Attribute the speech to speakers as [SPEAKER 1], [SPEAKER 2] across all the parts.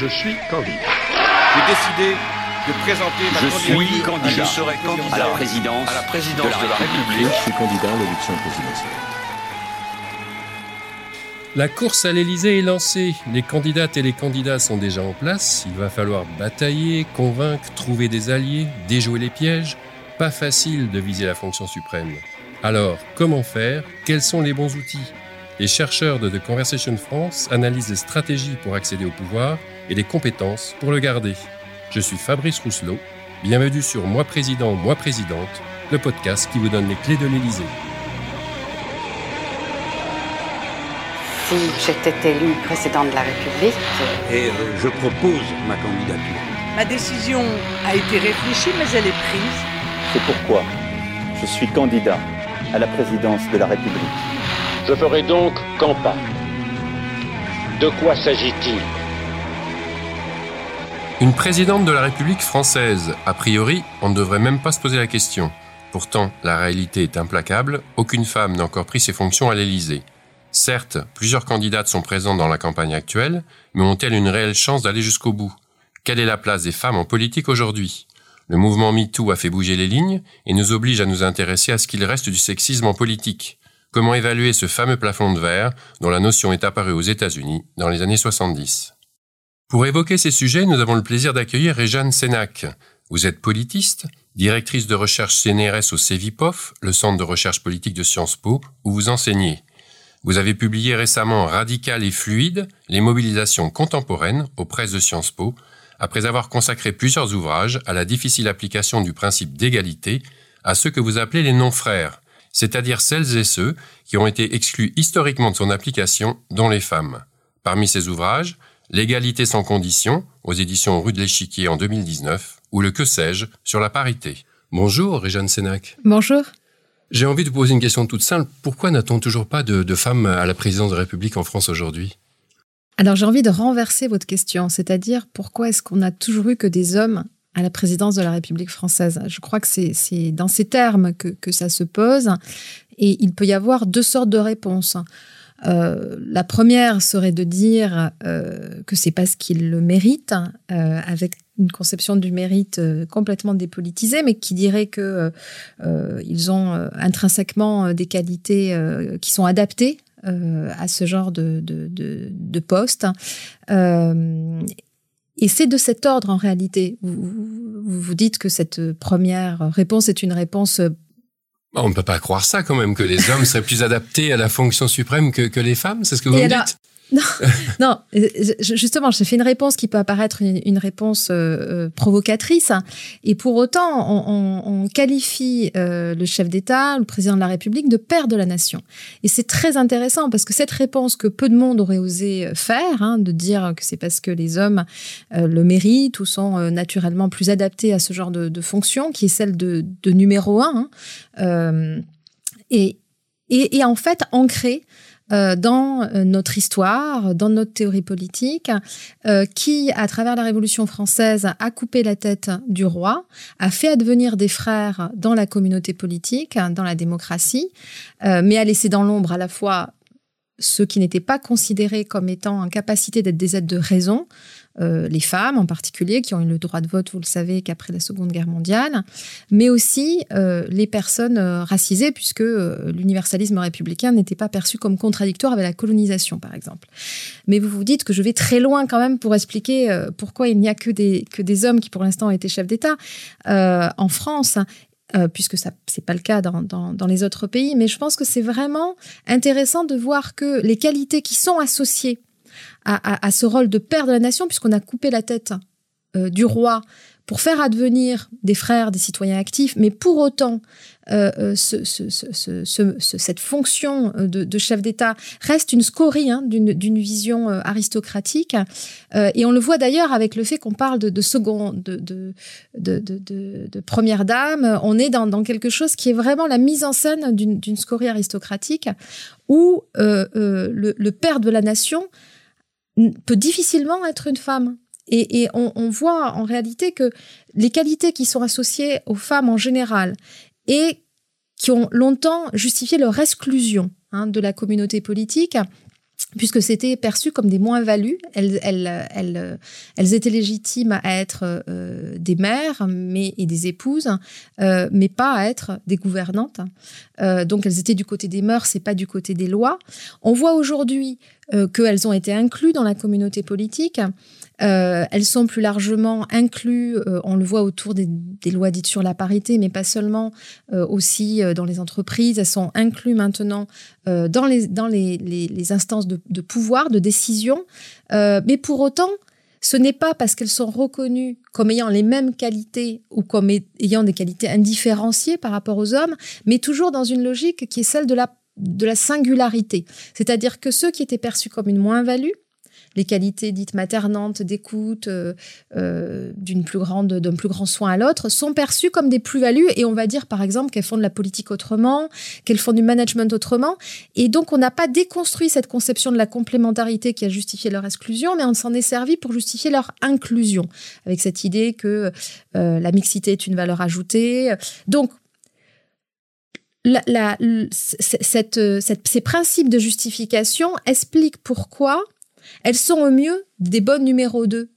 [SPEAKER 1] Je suis candidat.
[SPEAKER 2] J'ai décidé de présenter ma
[SPEAKER 3] je
[SPEAKER 2] candidature.
[SPEAKER 3] suis candidat.
[SPEAKER 2] Je serai candidat
[SPEAKER 3] à la présidence,
[SPEAKER 2] à la présidence
[SPEAKER 3] de la République.
[SPEAKER 4] Je suis candidat à l'élection présidentielle.
[SPEAKER 5] La course à l'Élysée est lancée. Les candidates et les candidats sont déjà en place. Il va falloir batailler, convaincre, trouver des alliés, déjouer les pièges. Pas facile de viser la fonction suprême. Alors, comment faire? Quels sont les bons outils? Les chercheurs de The Conversation France analysent les stratégies pour accéder au pouvoir et les compétences pour le garder. Je suis Fabrice Rousselot. Bienvenue sur Moi Président, Moi Présidente, le podcast qui vous donne les clés de l'Élysée.
[SPEAKER 6] Si j'étais élu président de la République,
[SPEAKER 3] Et euh, je propose ma candidature.
[SPEAKER 7] Ma décision a été réfléchie, mais elle est prise.
[SPEAKER 8] C'est pourquoi je suis candidat à la présidence de la République.
[SPEAKER 1] Je ferai donc campagne. De quoi s'agit-il?
[SPEAKER 5] Une présidente de la République française, a priori, on ne devrait même pas se poser la question. Pourtant, la réalité est implacable, aucune femme n'a encore pris ses fonctions à l'Élysée. Certes, plusieurs candidates sont présentes dans la campagne actuelle, mais ont-elles une réelle chance d'aller jusqu'au bout? Quelle est la place des femmes en politique aujourd'hui? Le mouvement MeToo a fait bouger les lignes et nous oblige à nous intéresser à ce qu'il reste du sexisme en politique. Comment évaluer ce fameux plafond de verre dont la notion est apparue aux États-Unis dans les années 70 Pour évoquer ces sujets, nous avons le plaisir d'accueillir Réjeanne Sénac. Vous êtes politiste, directrice de recherche CNRS au CEVIPOF, le centre de recherche politique de Sciences Po, où vous enseignez. Vous avez publié récemment Radical et fluide, les mobilisations contemporaines aux presses de Sciences Po, après avoir consacré plusieurs ouvrages à la difficile application du principe d'égalité à ceux que vous appelez les non-frères, c'est-à-dire celles et ceux qui ont été exclus historiquement de son application, dont les femmes. Parmi ces ouvrages, L'égalité sans condition, aux éditions Rue de l'Échiquier en 2019, ou le Que sais-je sur la parité. Bonjour, Réjeanne Sénac.
[SPEAKER 9] Bonjour.
[SPEAKER 5] J'ai envie de vous poser une question toute simple. Pourquoi n'a-t-on toujours pas de, de femmes à la présidence de la République en France aujourd'hui?
[SPEAKER 9] Alors j'ai envie de renverser votre question, c'est-à-dire pourquoi est-ce qu'on a toujours eu que des hommes à la présidence de la République française? Je crois que c'est dans ces termes que, que ça se pose et il peut y avoir deux sortes de réponses. Euh, la première serait de dire euh, que c'est parce qu'ils le méritent, euh, avec une conception du mérite euh, complètement dépolitisée, mais qui dirait que ils ont intrinsèquement des qualités qui sont adaptées à ce genre de poste. et c'est de cet ordre en réalité. Vous, vous, vous dites que cette première réponse est une réponse
[SPEAKER 5] on ne peut pas croire ça quand même, que les hommes seraient plus adaptés à la fonction suprême que, que les femmes, c'est ce que vous
[SPEAKER 9] Et
[SPEAKER 5] me
[SPEAKER 9] alors-
[SPEAKER 5] dites
[SPEAKER 9] Non, non, je- justement, je fais une réponse qui peut apparaître une, réponse euh, euh, provocatrice, et pour autant, on, qualifie euh, le chef d'État, le président de la République, de père de la nation. Et c'est très intéressant parce que cette réponse que peu de monde aurait osé faire, hein, de dire que c'est parce que les hommes euh, le méritent ou sont euh, naturellement plus adaptés à ce genre de, fonction, qui est celle de, numéro un, hein, euh, et en fait ancrée euh, dans euh, notre histoire, dans notre théorie politique, euh, qui, à travers la Révolution française, a coupé la tête du roi, a fait advenir des frères dans la communauté politique, dans la démocratie, euh, mais a laissé dans l'ombre à la fois ceux qui n'étaient pas considérés comme étant en capacité d'être des êtres de raison, euh, les femmes en particulier, qui ont eu le droit de vote, vous le savez, qu'après la Seconde Guerre mondiale, mais aussi euh, les personnes euh, racisées, puisque l'universalisme républicain n'était pas perçu comme contradictoire avec la colonisation, par exemple. Mais vous vous dites que je vais très loin quand même pour expliquer pourquoi il n'y a que des, que des hommes qui, pour l'instant, ont été chefs d'État en France. Euh, puisque ça c'est pas le cas dans, les autres pays, mais je pense que c'est vraiment intéressant de voir que les qualités qui sont associées à ce rôle de père de la nation, puisqu'on a coupé la tête euh, du roi pour faire advenir des frères, des citoyens actifs, mais pour autant, euh, euh, ce, ce, ce, ce- ce- ce- cette fonction euh, de, chef d'État reste une scorie hein, d'une vision aristocratique. Et on le voit d'ailleurs avec le fait qu'on parle de, second, de, première dame. On est dans, quelque chose qui est vraiment la mise en scène d'une scorie aristocratique où le, père de la nation peut difficilement être une femme. Et, on, voit en réalité que les qualités qui sont associées aux femmes en général et qui ont longtemps justifié leur exclusion hein, de la communauté politique puisque c'était perçu comme des moins-values. Elles, étaient légitimes à être euh, des mères mais, et des épouses, euh, mais pas à être des gouvernantes. Euh, donc elles étaient du côté des mœurs et pas du côté des lois. On voit aujourd'hui qu'elles ont été incluses dans la communauté politique. Euh, elles sont plus largement incluses, euh, on le voit autour des, lois dites sur la parité, mais pas seulement, euh, aussi dans les entreprises. Elles sont incluses maintenant dans, les, instances de, de, pouvoir, de décision. mais pour autant, ce n'est pas parce qu'elles sont reconnues comme ayant les mêmes qualités ou comme ayant des qualités indifférenciées par rapport aux hommes, mais toujours dans une logique qui est celle de la, de la singularité. C'est-à-dire que ceux qui étaient perçus comme une moins-value, les qualités dites maternantes d'écoute, euh, euh, d'un plus grand soin à l'autre, sont perçues comme des plus-values. Et on va dire, par exemple, qu'elles font de la politique autrement, qu'elles font du management autrement. Et donc, on n'a pas déconstruit cette conception de la complémentarité qui a justifié leur exclusion, mais on s'en est servi pour justifier leur inclusion, avec cette idée que euh, la mixité est une valeur ajoutée. Donc, la, la, cette, cette, ces principes de justification expliquent pourquoi elles sont au mieux des bonnes numéros 2.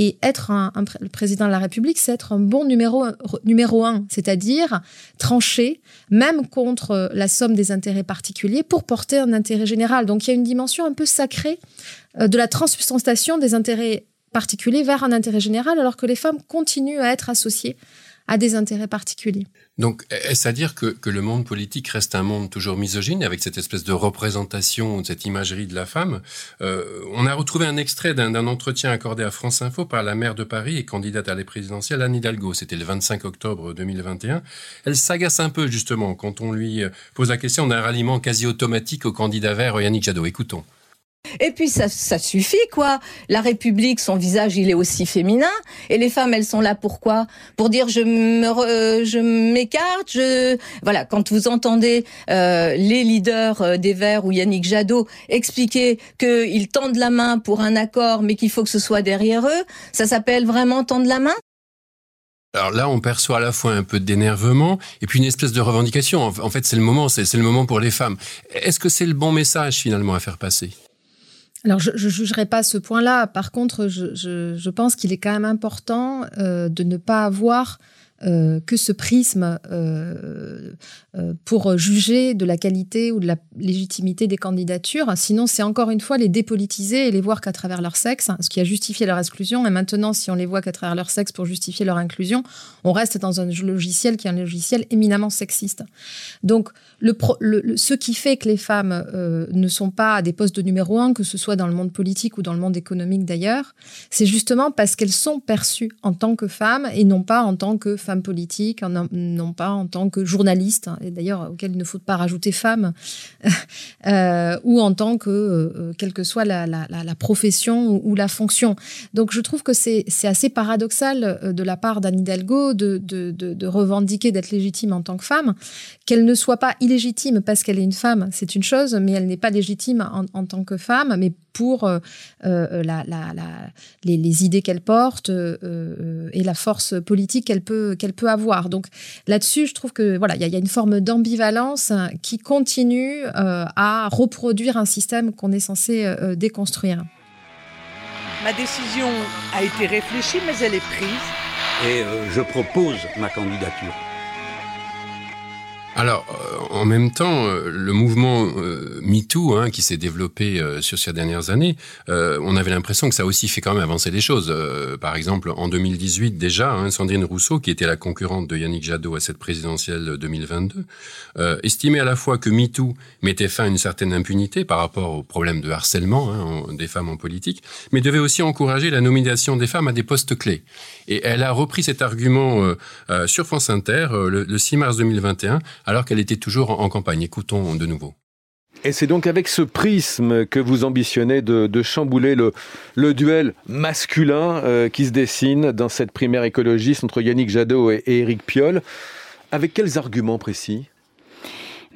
[SPEAKER 9] Et être le président de la République, c'est être un bon numéro, numéro un, c'est-à-dire trancher, même contre la somme des intérêts particuliers, pour porter un intérêt général. Donc il y a une dimension un peu sacrée euh, de la transsubstantiation des intérêts particuliers vers un intérêt général, alors que les femmes continuent à être associées à des intérêts particuliers.
[SPEAKER 5] Donc, est-ce à dire que, que, le monde politique reste un monde toujours misogyne, avec cette espèce de représentation, cette imagerie de la femme? Euh, On a retrouvé un extrait d'un entretien accordé à France Info par la maire de Paris et candidate à la présidentielle, Anne Hidalgo. C'était le 25 octobre 2021. Elle s'agace un peu, justement, quand on lui pose la question d'un ralliement quasi automatique au candidat vert Yannick Jadot. Écoutons.
[SPEAKER 10] Et puis ça, suffit quoi. La République, son visage, il est aussi féminin. Et les femmes, elles sont là pourquoi Pour dire je me, je m'écarte. Je voilà. Quand vous entendez euh, les leaders euh, des Verts ou Yannick Jadot expliquer qu'ils tendent la main pour un accord, mais qu'il faut que ce soit derrière eux, ça s'appelle vraiment tendre la main?
[SPEAKER 5] Alors là, on perçoit à la fois un peu d'énervement et puis une espèce de revendication. En fait, c'est le moment, c'est le moment pour les femmes. Est-ce que c'est le bon message finalement à faire passer?
[SPEAKER 9] Alors, je ne jugerai pas ce point-là. Par contre, je, pense qu'il est quand même important euh, de ne pas avoir euh, que ce prisme euh, euh, pour juger de la qualité ou de la légitimité des candidatures. Sinon, c'est encore une fois les dépolitiser et les voir qu'à travers leur sexe, ce qui a justifié leur exclusion. Et maintenant, si on les voit qu'à travers leur sexe pour justifier leur inclusion, on reste dans un logiciel qui est un logiciel éminemment sexiste. Donc, ce qui fait que les femmes ne sont pas à des postes de numéro un, que ce soit dans le monde politique ou dans le monde économique d'ailleurs, c'est justement parce qu'elles sont perçues en tant que femmes et non pas en tant que femmes politiques, non pas en tant que journalistes, et d'ailleurs auquel il ne faut pas rajouter femmes, euh, ou en tant que, euh, quelle que soit la, profession ou, la fonction. Donc je trouve que c'est assez paradoxal euh, de la part d'Anne Hidalgo de revendiquer d'être légitime en tant que femme, qu'elle ne soit pas illégitime parce qu'elle est une femme, c'est une chose, mais elle n'est pas légitime en, en, tant que femme, mais pour euh, euh, la, la, la, les, les, idées qu'elle porte euh, et la force politique qu'elle peut, qu'elle peut avoir. Donc là-dessus, je trouve que voilà, il y, y, a une forme d'ambivalence qui continue à reproduire un système qu'on est censé déconstruire.
[SPEAKER 7] Ma décision a été réfléchie, mais elle est prise.
[SPEAKER 3] Et je propose ma candidature.
[SPEAKER 5] Alors, euh, en même temps, euh, le mouvement euh, MeToo, hein, qui s'est développé euh, sur ces dernières années, euh, on avait l'impression que ça aussi fait quand même avancer les choses. Euh, par exemple, en 2018 déjà, hein, Sandrine Rousseau, qui était la concurrente de Yannick Jadot à cette présidentielle 2022, estimait à la fois que MeToo mettait fin à une certaine impunité par rapport au problème de harcèlement hein, des femmes en politique, mais devait aussi encourager la nomination des femmes à des postes clés. Et elle a repris cet argument sur France Inter le, le 6 mars 2021 alors qu'elle était toujours en campagne. Écoutons de nouveau.
[SPEAKER 11] Et c'est donc avec ce prisme que vous ambitionnez de, chambouler le, le, duel masculin euh, qui se dessine dans cette primaire écologiste entre Yannick Jadot et, et Éric Piolle. Avec quels arguments précis?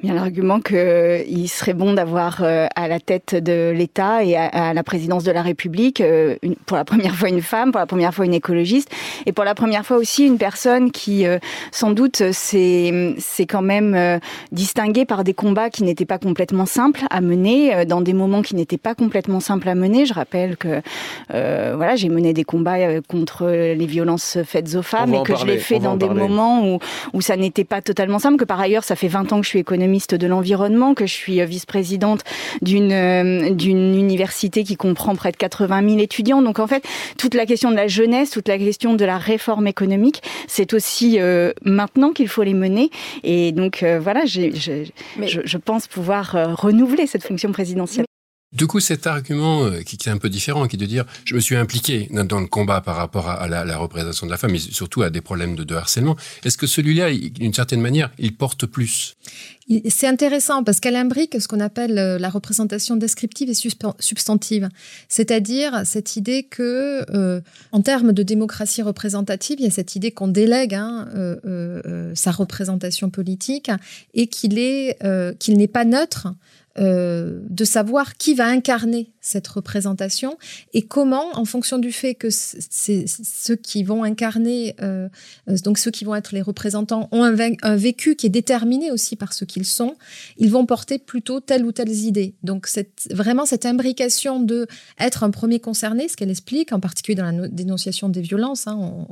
[SPEAKER 12] Bien l'argument qu'il serait bon d'avoir à la tête de l'État et à, la présidence de la République, pour la première fois une femme, pour la première fois une écologiste, et pour la première fois aussi une personne qui, sans doute, s'est quand même distinguée par des combats qui n'étaient pas complètement simples à mener, dans des moments qui n'étaient pas complètement simples à mener. Je rappelle que voilà, j'ai mené des combats contre les violences faites aux femmes et que je l'ai fait dans des moments où, où ça n'était pas totalement simple, que par ailleurs, ça fait 20 ans que je suis économiste de l'environnement, que je suis euh, vice-présidente d'une euh, d'une université qui comprend près de 80 000 étudiants. Donc en fait, toute la question de la jeunesse, toute la question de la réforme économique, c'est aussi euh, maintenant qu'il faut les mener. Et donc voilà, je, je, pense pouvoir renouveler cette fonction présidentielle.
[SPEAKER 5] Du coup, cet argument euh, qui, est un peu différent, qui est de dire je me suis impliqué dans le combat par rapport à, la, représentation de la femme, mais surtout à des problèmes de, harcèlement, est-ce que celui-là, d'une certaine manière, il porte plus?
[SPEAKER 9] C'est intéressant parce qu'elle imbrique ce qu'on appelle euh, la représentation descriptive et substantive, c'est-à-dire cette idée que, euh, en termes de démocratie représentative, il y a cette idée qu'on délègue hein, sa représentation politique et qu'il qu'il n'est pas neutre euh, de savoir qui va incarner cette représentation et comment, en fonction du fait que ceux qui vont incarner, euh, euh, donc ceux qui vont être les représentants, ont un, vécu qui est déterminé aussi par ce qu'ils sont, ils vont porter plutôt telle ou telle idée. Donc vraiment cette imbrication de être un premier concerné, ce qu'elle explique, en particulier dans la dénonciation des violences, hein,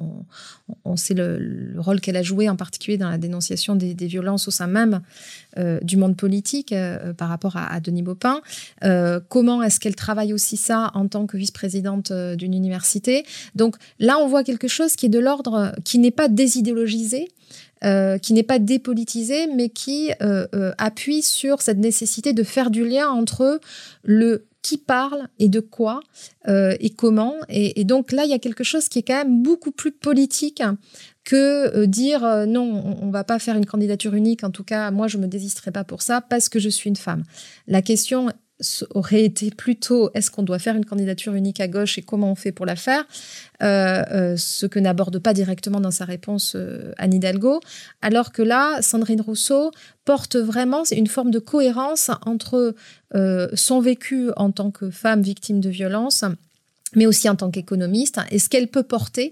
[SPEAKER 9] on, sait le, rôle qu'elle a joué en particulier dans la dénonciation des, violences au sein même du monde politique par rapport à, Denis Baupin. comment est-ce qu'elle travaille aussi ça en tant que vice-présidente euh, d'une université? Donc là, on voit quelque chose qui est de l'ordre, qui n'est pas désidéologisé, euh, qui n'est pas dépolitisé, mais qui euh, appuie sur cette nécessité de faire du lien entre le qui parle et de quoi et comment. Et, donc là, il y a quelque chose qui est quand même beaucoup plus politique que dire non, on, ne va pas faire une candidature unique. En tout cas, moi, je me désisterai pas pour ça parce que je suis une femme. La question aurait été plutôt est-ce qu'on doit faire une candidature unique à gauche et comment on fait pour la faire, euh, euh, ce que n'aborde pas directement dans sa réponse euh, Anne Hidalgo, alors que là, Sandrine Rousseau porte vraiment une forme de cohérence entre son vécu en tant que femme victime de violence mais aussi en tant qu'économiste, et ce qu'elle peut porter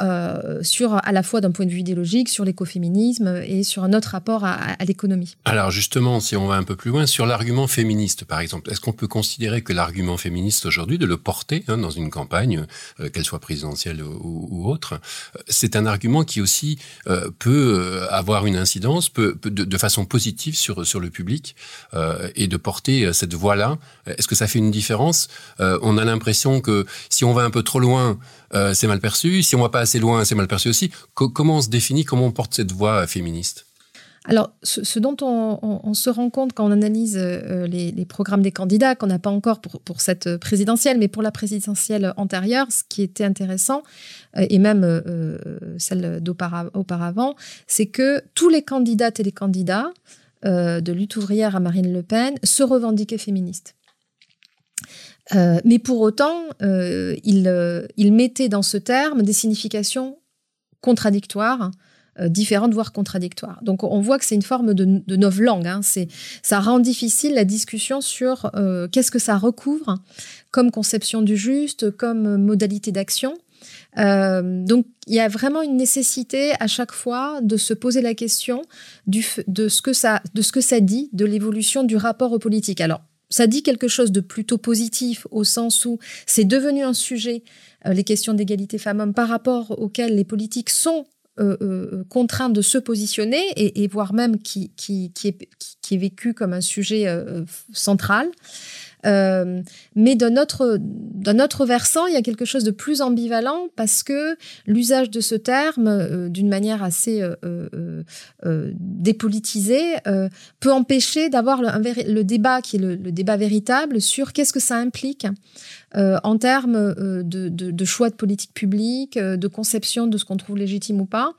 [SPEAKER 9] euh, sur à la fois d'un point de vue idéologique, sur l'écoféminisme et sur un autre rapport à, l'économie?
[SPEAKER 5] Alors justement, si on va un peu plus loin, sur l'argument féministe, par exemple, est-ce qu'on peut considérer que l'argument féministe aujourd'hui, de le porter hein, dans une campagne, euh, qu'elle soit présidentielle ou, autre, euh, c'est un argument qui aussi peut avoir une incidence, peut de, de, façon positive sur, sur le public, et de porter cette voix-là? Est-ce que ça fait une différence? On a l'impression que si on va un peu trop loin, euh, c'est mal perçu. Si on va pas assez loin, c'est mal perçu aussi. comment on se définit Comment on porte cette voix féministe?
[SPEAKER 9] Alors, ce, dont on, se rend compte quand on analyse euh, les, programmes des candidats, qu'on n'a pas encore pour, cette présidentielle, mais pour la présidentielle antérieure, ce qui était intéressant, euh, et même celle d'auparavant, c'est que tous les candidates et les candidats, de lutte ouvrière à Marine Le Pen, se revendiquaient féministes. Euh, mais pour autant, euh, il, euh, il, mettait dans ce terme des significations contradictoires, différentes, voire contradictoires. Donc on voit que c'est une forme de, de novlangue. Hein. Ça rend difficile la discussion sur qu'est-ce que ça recouvre comme conception du juste, comme modalité d'action. donc il y a vraiment une nécessité à chaque fois de se poser la question du, de, ce que ça, de ce que ça dit de l'évolution du rapport aux politiques. Alors ça dit quelque chose de plutôt positif au sens où c'est devenu un sujet, euh, les questions d'égalité femmes-hommes, par rapport auxquelles les politiques sont euh, euh, contraints de se positionner et, voire même qui, est, qui, est, vécu comme un sujet central. Euh, mais d'un autre, d'un autre versant, il y a quelque chose de plus ambivalent parce que l'usage de ce terme, euh, d'une manière assez euh, dépolitisée, peut empêcher d'avoir le, débat qui est le débat véritable sur qu'est-ce que ça implique euh, en termes euh, de, choix de politique publique, euh, de conception de ce qu'on trouve légitime ou pas.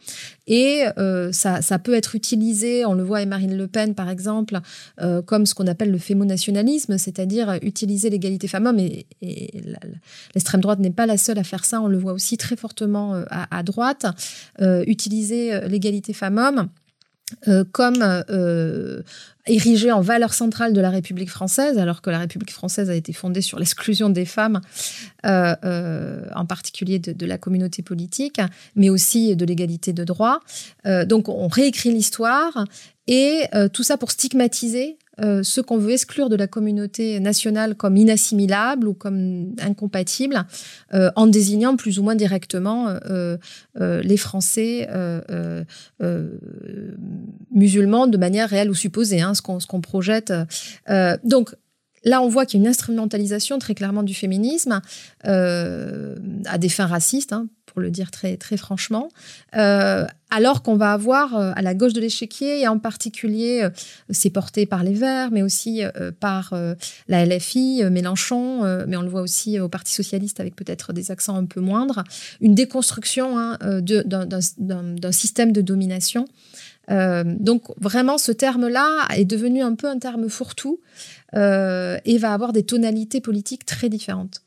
[SPEAKER 9] Et ça, peut être utilisé, on le voit avec Marine Le Pen par exemple, comme ce qu'on appelle le fémonationalisme, c'est-à-dire utiliser l'égalité femmes-hommes. Et, l'extrême droite n'est pas la seule à faire ça, on le voit aussi très fortement à, droite, utiliser l'égalité femmes-hommes comme érigée en valeur centrale de la République française, alors que la République française a été fondée sur l'exclusion des femmes, euh, en particulier de, la communauté politique, mais aussi de l'égalité de droit. donc on réécrit l'histoire et tout ça pour stigmatiser euh, ce qu'on veut exclure de la communauté nationale comme inassimilable ou comme incompatible, euh, en désignant plus ou moins directement euh, les Français musulmans de manière réelle ou supposée, hein, ce qu'on projette. donc, Là, on voit qu'il y a une instrumentalisation très clairement du féminisme à des fins racistes, hein, pour le dire très, très franchement, euh, alors qu'on va avoir euh, à la gauche de l'échiquier, et en particulier, euh, c'est porté par les Verts, mais aussi par la LFI, Mélenchon, mais on le voit aussi au Parti socialiste avec peut-être des accents un peu moindres, une déconstruction hein, d'un système de domination. Donc vraiment, ce terme-là est devenu un peu un terme fourre-tout et va avoir des tonalités politiques très différentes.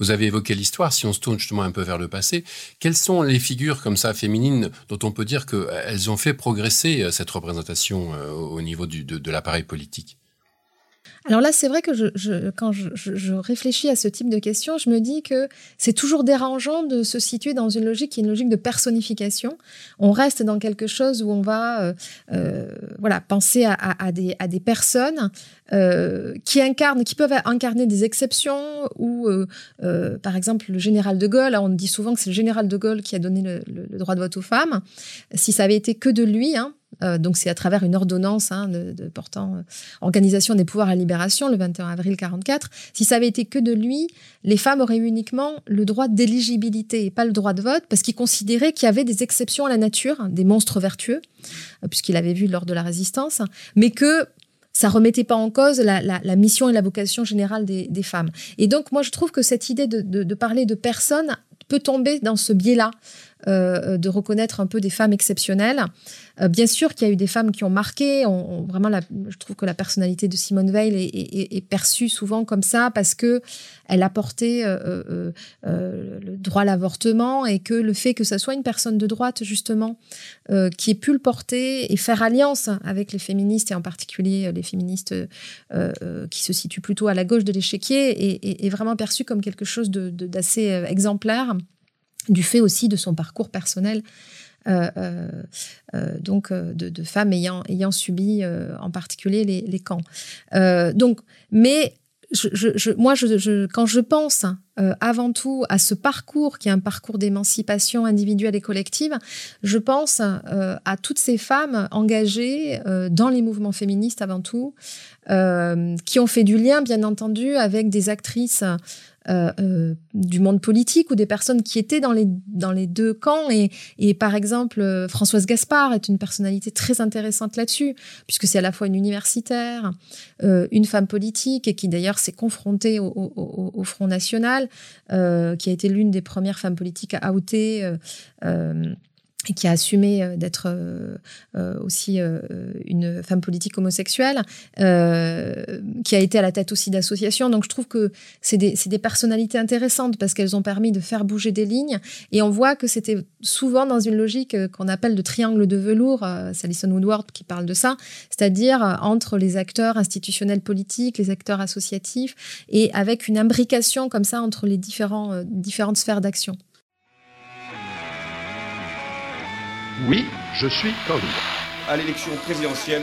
[SPEAKER 5] Vous avez évoqué l'histoire, si on se tourne justement un peu vers le passé, quelles sont les figures comme ça féminines dont on peut dire qu'elles ont fait progresser euh, cette représentation euh, au niveau de l'appareil politique?
[SPEAKER 9] Alors là, c'est vrai que je, quand je, réfléchis à ce type de questions, je me dis que c'est toujours dérangeant de se situer dans une logique qui est une logique de personnification. On reste dans quelque chose où on va euh, euh, voilà, penser à, des, à des personnes euh, qui incarnent, qui peuvent incarner des exceptions ou, par exemple, le général de Gaulle. On dit souvent que c'est le général de Gaulle qui a donné le, droit de vote aux femmes. Si ça avait été que de lui, hein, euh, donc c'est à travers une ordonnance hein, portant euh, organisation des pouvoirs à libération le 21 avril 44. Si ça avait été que de lui, les femmes auraient uniquement le droit d'éligibilité et pas le droit de vote parce qu'il considérait qu'il y avait des exceptions à la nature, hein, des monstres vertueux, euh, puisqu'il avait vu lors de la résistance, mais que ça remettait pas en cause la, mission et la vocation générale des, femmes. Et donc moi je trouve que cette idée de, de parler de personnes peut tomber dans ce biais-là. Euh, de reconnaître un peu des femmes exceptionnelles. Euh, bien sûr qu'il y a eu des femmes qui ont marqué. Vraiment, je trouve que la personnalité de Simone Veil est, perçue souvent comme ça parce que elle a porté euh, le droit à l'avortement et que le fait que ça soit une personne de droite justement qui ait pu le porter et faire alliance avec les féministes et en particulier les féministes qui se situent plutôt à la gauche de l'échiquier est, vraiment perçu comme quelque chose d'assez exemplaire du fait aussi de son parcours personnel. Euh, euh, euh, donc de, femmes ayant, ayant subi en particulier les, camps. donc, mais moi, quand je pense avant tout à ce parcours qui est un parcours d'émancipation individuelle et collective, je pense à toutes ces femmes engagées dans les mouvements féministes avant tout, qui ont fait du lien, bien entendu, avec des actrices euh, euh, du monde politique ou des personnes qui étaient dans les, dans les deux camps. Et, et par exemple, euh, Françoise Gaspard est une personnalité très intéressante là-dessus, puisque c'est à la fois une universitaire, une femme politique, et qui d'ailleurs s'est confrontée au, au, au, Front National, qui a été l'une des premières femmes politiques à outer et qui a assumé euh, d'être euh, euh, aussi une femme politique homosexuelle, qui a été à la tête aussi d'associations. Donc je trouve que c'est des, personnalités intéressantes parce qu'elles ont permis de faire bouger des lignes. Et on voit que c'était souvent dans une logique qu'on appelle de triangle de velours, c'est Alison Woodward qui parle de ça, c'est-à-dire entre les acteurs institutionnels politiques, les acteurs associatifs, et avec une imbrication comme ça entre les différentes sphères d'action.
[SPEAKER 1] Oui, je suis candidat.
[SPEAKER 2] À l'élection présidentielle.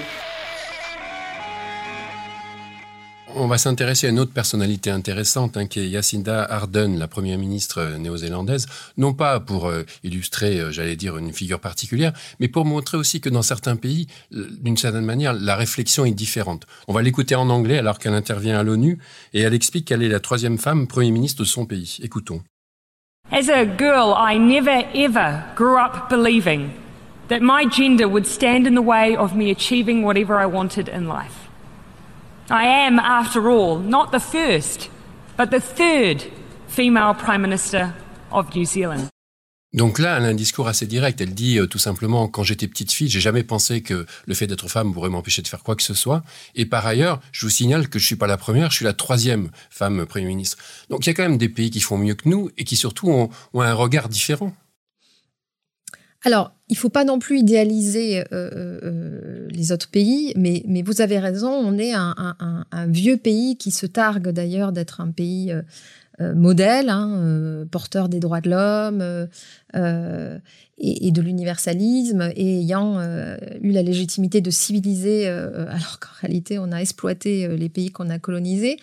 [SPEAKER 5] On va s'intéresser à une autre personnalité intéressante, hein, qui est Jacinda Ardern, la première ministre euh, néo-zélandaise, non pas pour euh, illustrer, euh, j'allais dire, une figure particulière, mais pour montrer aussi que dans certains pays, d'une certaine manière, la réflexion est différente. On va l'écouter en anglais alors qu'elle intervient à l'ONU et elle explique qu'elle est la troisième femme premier ministre de son pays. Écoutons.
[SPEAKER 13] As a girl, I never ever grew up believing that my gender would stand in the way of me achieving whatever I wanted in life. I am, after all, not the first, but the third female Prime Minister of New Zealand.
[SPEAKER 5] Donc là, elle a un discours assez direct. Elle dit euh, tout simplement, quand j'étais petite fille, j'ai jamais pensé que le fait d'être femme pourrait m'empêcher de faire quoi que ce soit. Et par ailleurs, je vous signale que je suis pas la première, je suis la troisième femme Premier ministre. Donc il y a quand même des pays qui font mieux que nous et qui surtout ont un regard différent.
[SPEAKER 9] Alors, il faut pas non plus idéaliser les autres pays, mais, vous avez raison, on est un, vieux pays qui se targue d'ailleurs d'être un pays euh, modèle, hein, euh, porteur des droits de l'homme euh, et, de l'universalisme, et ayant eu la légitimité de civiliser, alors qu'en réalité on a exploité les pays qu'on a colonisés.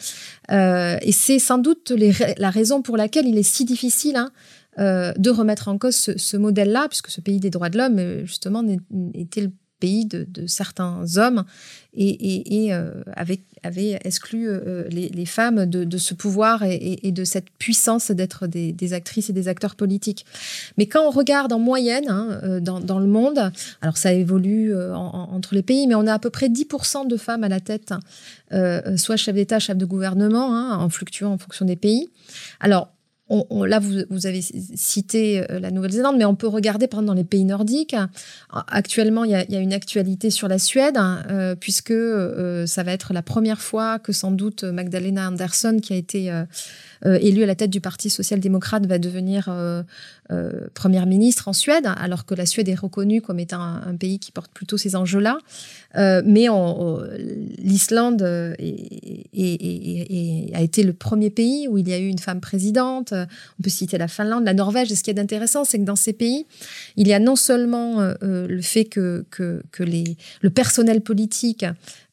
[SPEAKER 9] et c'est sans doute la raison pour laquelle il est si difficile hein, de remettre en cause ce, modèle-là, puisque ce pays des droits de l'homme, justement, était le pays de, certains hommes et, euh, avait, exclu euh, les, femmes de, ce pouvoir et, de cette puissance d'être des, actrices et des acteurs politiques. Mais quand on regarde en moyenne hein, euh, dans, le monde, alors ça évolue entre les pays, mais on a à peu près 10% de femmes à la tête, soit chef d'État, chef de gouvernement, hein, en fluctuant en fonction des pays. Alors, là, vous, avez cité euh, la Nouvelle-Zélande, mais on peut regarder par exemple dans les pays nordiques. Actuellement, il y a, une actualité sur la Suède, hein, euh, puisque euh, ça va être la première fois que sans doute Magdalena Andersson, qui a été élue à la tête du Parti social-démocrate, va devenir première ministre en Suède, alors que la Suède est reconnue comme étant un pays qui porte plutôt ces enjeux-là. Mais l'Islande a été le premier pays où il y a eu une femme présidente. On peut citer la Finlande, la Norvège. Et ce qui est intéressant, c'est que dans ces pays, il y a non seulement euh, le fait que, le personnel politique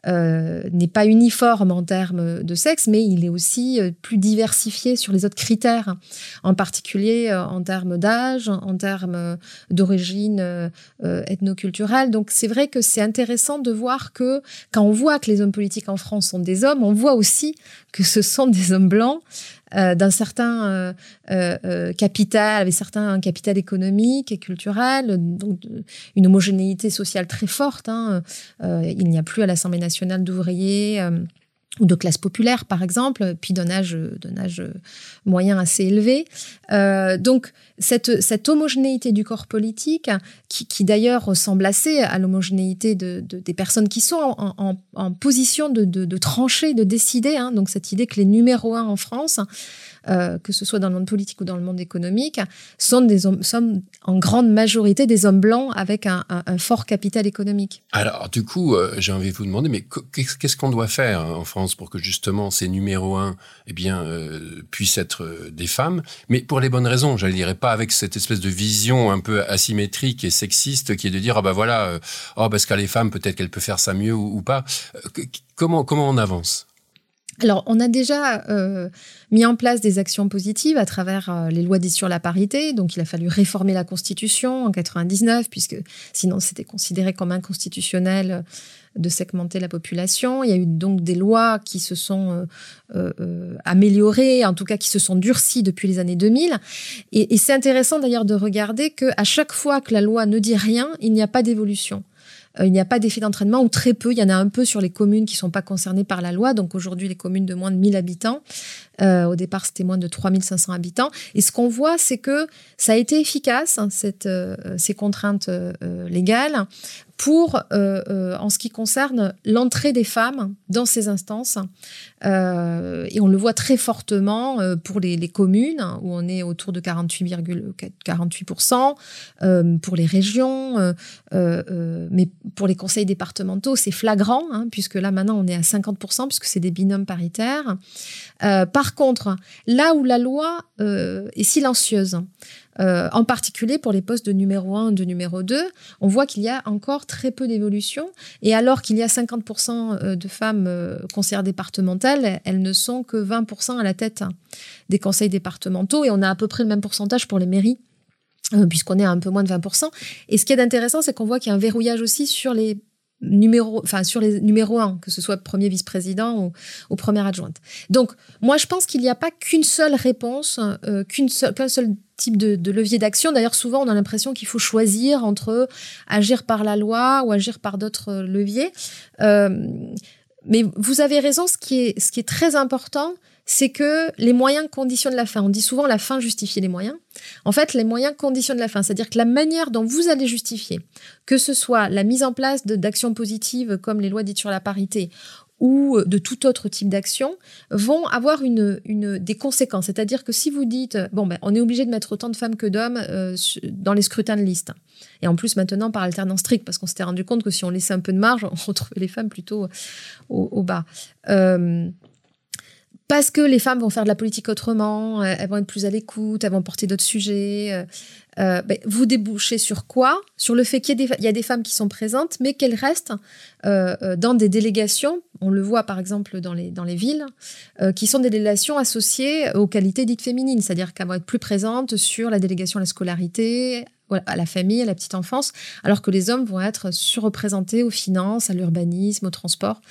[SPEAKER 9] euh, n'est pas uniforme en termes de sexe, mais il est aussi euh, plus diversifié sur les autres critères, en particulier euh, en termes d'âge, en termes d'origine ethnoculturelle. Donc c'est vrai que c'est intéressant de voir que quand on voit que les hommes politiques en France sont des hommes, on voit aussi que ce sont des hommes blancs euh, d'un certain euh, euh, capital, avec certains capital économique et culturel, une homogénéité sociale très forte. Hein. il n'y a plus à l'Assemblée nationale d'ouvriers ou de classe populaire, par exemple, puis d'un âge, âge moyen assez élevé. Euh, donc, cette, cette homogénéité du corps politique, qui, qui d'ailleurs ressemble assez à l'homogénéité de, de, des personnes qui sont en, en, en position de, de, trancher, de décider, hein, donc cette idée que les numéros un en France, euh, que ce soit dans le monde politique ou dans le monde économique, sont, des hommes, en grande majorité des hommes blancs avec un, fort capital économique.
[SPEAKER 5] Alors, du coup, euh, j'ai envie de vous demander, mais qu'est-ce qu'on doit faire hein, en France pour que justement ces numéros un eh bien, euh, puissent être des femmes, mais pour les bonnes raisons, je ne dirais pas avec cette espèce de vision un peu asymétrique et sexiste qui est de dire, ah ben voilà, oh, parce qu'à les femmes, peut-être qu'elles peuvent faire ça mieux ou, ou pas. comment, comment on avance?
[SPEAKER 9] Alors, on a déjà euh, mis en place des actions positives à travers euh, les lois dites sur la parité. Donc, il a fallu réformer la Constitution en 99, puisque sinon c'était considéré comme inconstitutionnel euh, de segmenter la population. Il y a eu donc des lois qui se sont améliorées, en tout cas qui se sont durcies depuis les années 2000. Et, et c'est intéressant d'ailleurs de regarder que à chaque fois que la loi ne dit rien, il n'y a pas d'évolution. Euh, il n'y a pas d'effet d'entraînement ou très peu. Il y en a un peu sur les communes qui ne sont pas concernées par la loi. Donc aujourd'hui, les communes de moins de 1000 habitants. Euh, au départ, c'était moins de 3500 habitants. Et ce qu'on voit, c'est que ça a été efficace, hein, euh, ces contraintes légales, pour, euh, euh, en ce qui concerne l'entrée des femmes dans ces instances. Euh, et on le voit très fortement pour les, communes, où on est autour de 48,48%, pour les régions, mais pour les conseils départementaux, c'est flagrant, hein, puisque là maintenant on est à 50%, puisque c'est des binômes paritaires. par contre, là où la loi est silencieuse, euh, en particulier pour les postes de numéro 1 de numéro 2, on voit qu'il y a encore très peu d'évolution. Et alors qu'il y a 50% euh, de femmes euh, conseillères départementales, elles ne sont que 20% à la tête des conseils départementaux. Et on a à peu près le même pourcentage pour les mairies puisqu'on est à un peu moins de 20%. Et ce qui est intéressant, c'est qu'on voit qu'il y a un verrouillage aussi sur les numéro, enfin sur les numéros 1, que ce soit premier vice-président ou, ou, première adjointe. Donc moi je pense qu'il n'y a pas qu'une seule réponse, euh, qu'une qu'un seul type de, de levier d'action. D'ailleurs souvent on a l'impression qu'il faut choisir entre agir par la loi ou agir par d'autres leviers. Euh, mais vous avez raison, ce qui est, très important, c'est que les moyens conditionnent la fin. On dit souvent la fin justifie les moyens. En fait, les moyens conditionnent la fin. C'est-à-dire que la manière dont vous allez justifier, que ce soit la mise en place d'actions positives comme les lois dites sur la parité, ou de tout autre type d'action vont avoir une, des conséquences. C'est-à-dire que si vous dites, bon, ben, on est obligé de mettre autant de femmes que d'hommes euh, dans les scrutins de liste, et en plus maintenant par alternance stricte, parce qu'on s'était rendu compte que si on laissait un peu de marge, on retrouvait les femmes plutôt au, bas. Euh, parce que les femmes vont faire de la politique autrement, elles vont être plus à l'écoute, elles vont porter d'autres sujets. Euh, euh, ben, vous débouchez sur quoi? Sur le fait qu'il y, a des femmes qui sont présentes, mais qu'elles restent euh, dans des délégations. On le voit par exemple dans les, dans les villes, qui sont des délégations associées aux qualités dites féminines, c'est-à-dire qu'elles vont être plus présentes sur la délégation à la scolarité, à la famille, à la petite enfance, alors que les hommes vont être surreprésentés aux finances, à l'urbanisme, au transport.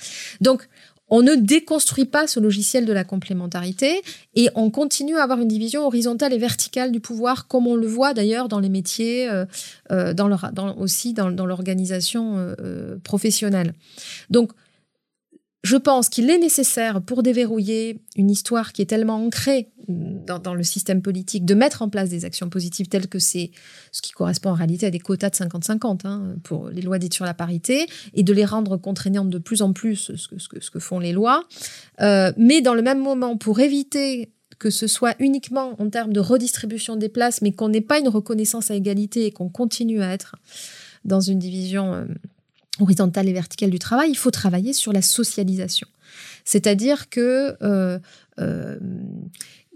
[SPEAKER 9] Donc, on ne déconstruit pas ce logiciel de la complémentarité et on continue à avoir une division horizontale et verticale du pouvoir, comme on le voit d'ailleurs dans les métiers, euh, euh, dans aussi dans, l'organisation euh, professionnelle. Donc, je pense qu'il est nécessaire pour déverrouiller une histoire qui est tellement ancrée dans, le système politique de mettre en place des actions positives telles que c'est ce qui correspond en réalité à des quotas de 50-50 hein, pour les lois dites sur la parité et de les rendre contraignantes de plus en plus, ce que, font les lois. Euh, mais dans le même moment, pour éviter que ce soit uniquement en termes de redistribution des places, mais qu'on n'ait pas une reconnaissance à égalité et qu'on continue à être dans une division euh, horizontale et verticale du travail, il faut travailler sur la socialisation. C'est-à-dire que euh, euh,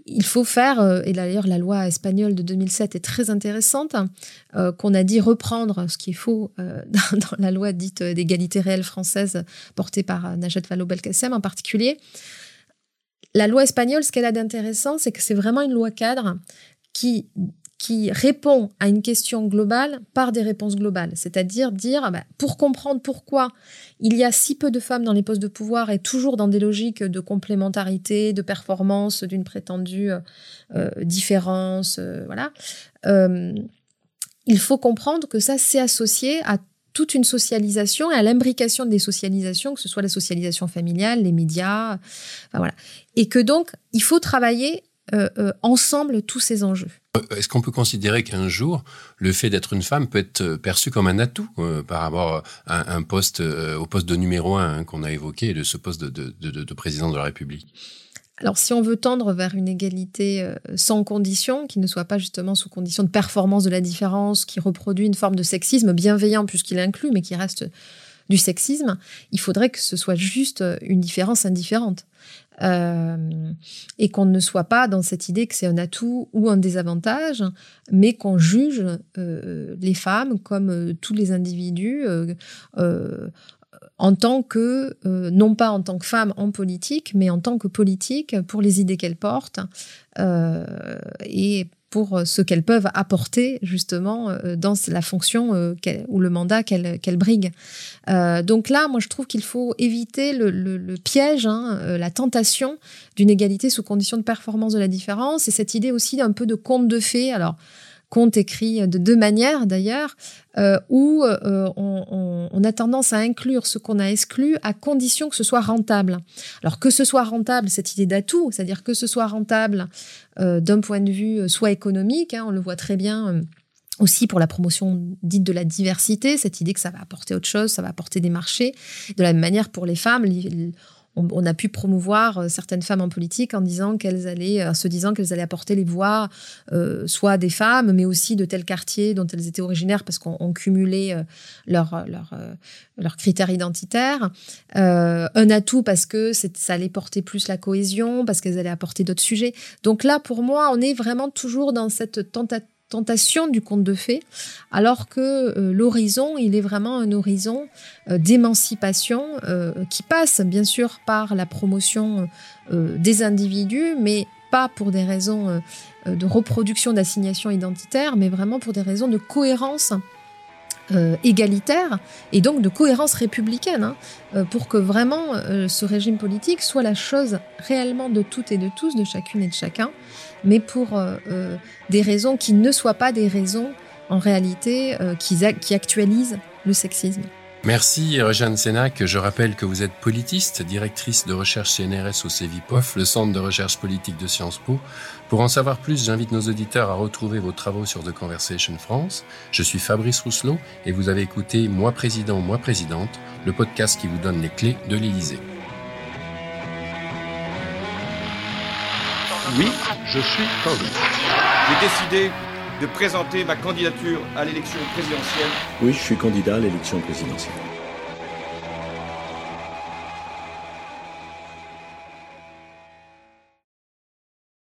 [SPEAKER 9] il faut faire, euh, et d'ailleurs la loi espagnole de 2007 est très intéressante, qu'on a dit reprendre, ce qui est faux dans, la loi dite d'égalité réelle française portée par Najat Vallaud-Belkacem en particulier. La loi espagnole, ce qu'elle a d'intéressant, c'est que c'est vraiment une loi cadre qui qui répond à une question globale par des réponses globales. C'est-à-dire dire, ah bah, pour comprendre pourquoi il y a si peu de femmes dans les postes de pouvoir et toujours dans des logiques de complémentarité, de performance, d'une prétendue euh, euh, différence, euh, voilà, il faut comprendre que ça, c'est associé à toute une socialisation et à l'imbrication des socialisations, que ce soit la socialisation familiale, les médias, voilà. Et que donc, il faut travailler ensemble tous ces enjeux.
[SPEAKER 5] Euh, est-ce qu'on peut considérer qu'un jour, le fait d'être une femme peut être euh, perçu comme un atout euh, par rapport à un poste, au poste de numéro un hein, qu'on a évoqué, de ce poste de, président de la République?
[SPEAKER 9] Alors, si on veut tendre vers une égalité sans condition, qui ne soit pas justement sous condition de performance de la différence, qui reproduit une forme de sexisme bienveillant puisqu'il inclut, mais qui reste du sexisme, il faudrait que ce soit juste une différence indifférente. Euh, et qu'on ne soit pas dans cette idée que c'est un atout ou un désavantage, mais qu'on juge euh, les femmes comme euh, tous les individus en tant que, non pas en tant que femmes en politique, mais en tant que politique pour les idées qu'elles portent et pour ce qu'elles peuvent apporter justement dans la fonction ou le mandat qu'elles briguent. Euh, donc là, moi, je trouve qu'il faut éviter le, piège, hein, euh, la tentation d'une égalité sous condition de performance de la différence, et cette idée aussi d'un peu de conte de fées. Conte écrit de deux manières d'ailleurs, euh, où on, a tendance à inclure ce qu'on a exclu à condition que ce soit rentable. Alors que ce soit rentable, cette idée d'atout, c'est-à-dire que ce soit rentable d'un point de vue soit économique, hein, on le voit très bien aussi pour la promotion dite de la diversité, cette idée que ça va apporter autre chose, ça va apporter des marchés. De la même manière pour les femmes, on, a pu promouvoir euh, certaines femmes en politique en disant qu'elles allaient, en se disant qu'elles allaient apporter les voix, euh, soit des femmes, mais aussi de tels quartiers dont elles étaient originaires parce qu'on cumulait euh, leurs leur, critères identitaires. un atout parce que ça allait porter plus la cohésion, parce qu'elles allaient apporter d'autres sujets. Donc là, pour moi, on est vraiment toujours dans cette tentative tentation du conte de fées, alors que euh, l'horizon, il est vraiment un horizon euh, d'émancipation euh, qui passe bien sûr par la promotion des individus, mais pas pour des raisons de reproduction d'assignation identitaire, mais vraiment pour des raisons de cohérence égalitaire et donc de cohérence républicaine, hein, pour que vraiment ce régime politique soit la chose réellement de toutes et de tous, de chacune et de chacun, mais pour euh, euh, des raisons qui ne soient pas des raisons en réalité euh, qui, qui actualisent le sexisme.
[SPEAKER 5] Merci Jeanne Sénac. Je rappelle que vous êtes politiste, directrice de recherche CNRS au CEVIPOF, le centre de recherche politique de Sciences Po. Pour en savoir plus, j'invite nos auditeurs à retrouver vos travaux sur The Conversation France. Je suis Fabrice Rousselot et vous avez écouté Moi Président, Moi Présidente, le podcast qui vous donne les clés de l'Élysée.
[SPEAKER 1] Oui, je suis Paul.
[SPEAKER 2] J'ai décidé de présenter ma candidature à l'élection présidentielle.
[SPEAKER 4] Oui, je suis candidat à l'élection présidentielle.